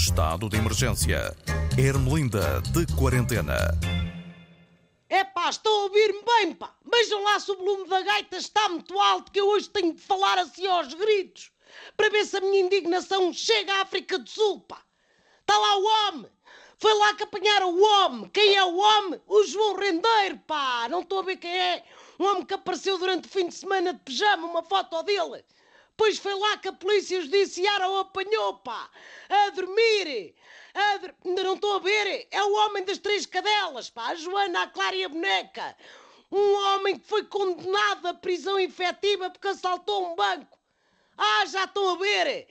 Estado de emergência. Ermelinda de quarentena. É pá, estão a ouvir-me bem, pá. Vejam lá se o volume da gaita está muito alto, que eu hoje tenho de falar assim aos gritos, para ver se a minha indignação chega à África do Sul, pá. Está lá o homem. Foi lá que apanharam o homem. Quem é o homem? O João Rendeiro, pá. Não estou a ver quem é. Um homem que apareceu durante o fim de semana de pijama, uma foto dele. Pois foi lá que a polícia judiciária o apanhou, pá. A dormir. A Ainda não estou a ver. É o homem das três cadelas, pá. A Joana, a Clara e a boneca. Um homem que foi condenado à prisão efetiva porque assaltou um banco. Ah, já estão a ver!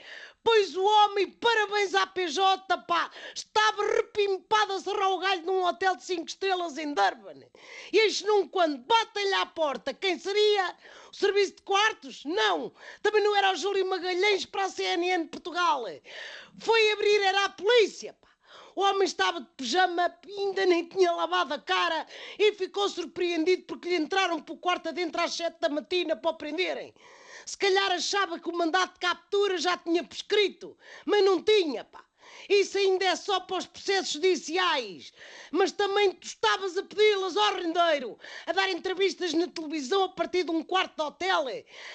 Pois o homem, parabéns à PJ, pá! Estava repimpado a serrar o galho num hotel de 5 estrelas em Durban. E eis num quando batem-lhe à porta, quem seria? O serviço de quartos? Não! Também não era o Júlio Magalhães para a CNN Portugal. Foi abrir, era a polícia, pá! O homem estava de pijama, ainda nem tinha lavado a cara e ficou surpreendido porque lhe entraram pelo quarto adentro às sete da matina para o prenderem. Se calhar achava que o mandato de captura já tinha prescrito, mas não tinha, pá. Isso ainda é só para os processos judiciais. Mas também tu estavas a pedi-las ao rendeiro, a dar entrevistas na televisão a partir de um quarto de hotel,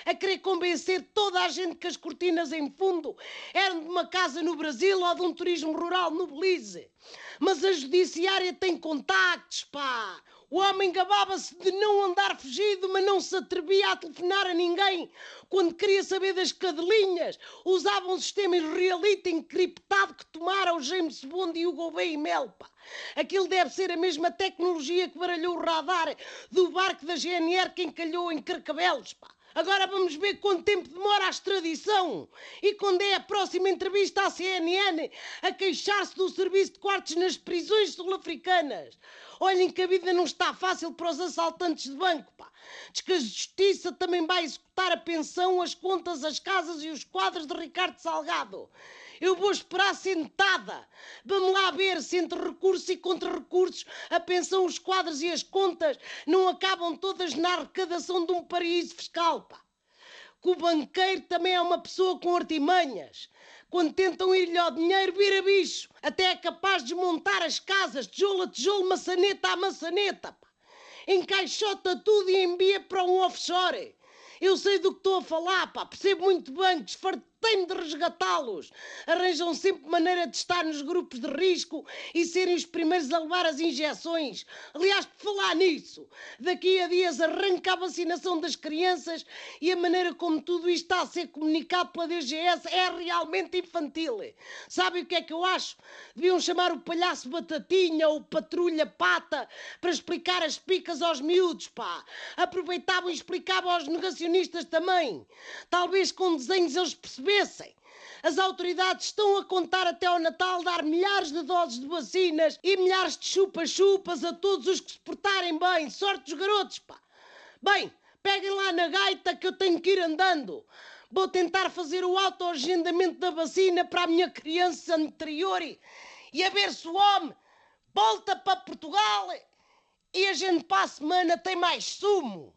a querer convencer toda a gente que as cortinas em fundo eram de uma casa no Brasil ou de um turismo rural no Belize. Mas a judiciária tem contactos, pá. O homem gabava-se de não andar fugido, mas não se atrevia a telefonar a ninguém. Quando queria saber das cadelinhas, usava um sistema israelita encriptado que tomara o James Bond e o Gouveia e Mel, pá. Aquilo deve ser a mesma tecnologia que baralhou o radar do barco da GNR que encalhou em Carcavelos, pá. Agora vamos ver quanto tempo demora a extradição. E quando é a próxima entrevista à CNN a queixar-se do serviço de quartos nas prisões sul-africanas. Olhem que a vida não está fácil para os assaltantes de banco, pá. Diz que a justiça também vai executar a pensão, as contas, as casas e os quadros de Ricardo Salgado. Eu vou esperar sentada. Vamos lá ver se entre recursos e contra-recursos a pensão, os quadros e as contas não acabam todas na arrecadação de um paraíso fiscal, pá. Que o banqueiro também é uma pessoa com artimanhas. Quando tentam ir-lhe ao dinheiro, vira bicho. Até é capaz de desmontar as casas, tijolo a tijolo, maçaneta a maçaneta, pá. Encaixota tudo e envia para um offshore. Eu sei do que estou a falar, pá. Percebo muito bancos, fartei-me de resgatá-los. Arranjam sempre maneira de estar nos grupos de risco e serem os primeiros a levar as injeções. Aliás, por falar nisso, daqui a dias arranca a vacinação das crianças e a maneira como tudo isto está a ser comunicado pela DGS é realmente infantil. Sabe o que é que eu acho? Deviam chamar o palhaço Batatinha ou Patrulha Pata para explicar as picas aos miúdos, pá. Aproveitavam e explicavam aos negacionistas também. Talvez com desenhos eles As autoridades estão a contar até ao Natal dar milhares de doses de vacinas e milhares de chupas-chupas a todos os que se portarem bem. Sorte dos garotos, pá. Bem, peguem lá na gaita que eu tenho que ir andando. Vou tentar fazer o autoagendamento da vacina para a minha criança anterior e, e a ver se o homem volta para Portugal e a gente para a semana tem mais sumo.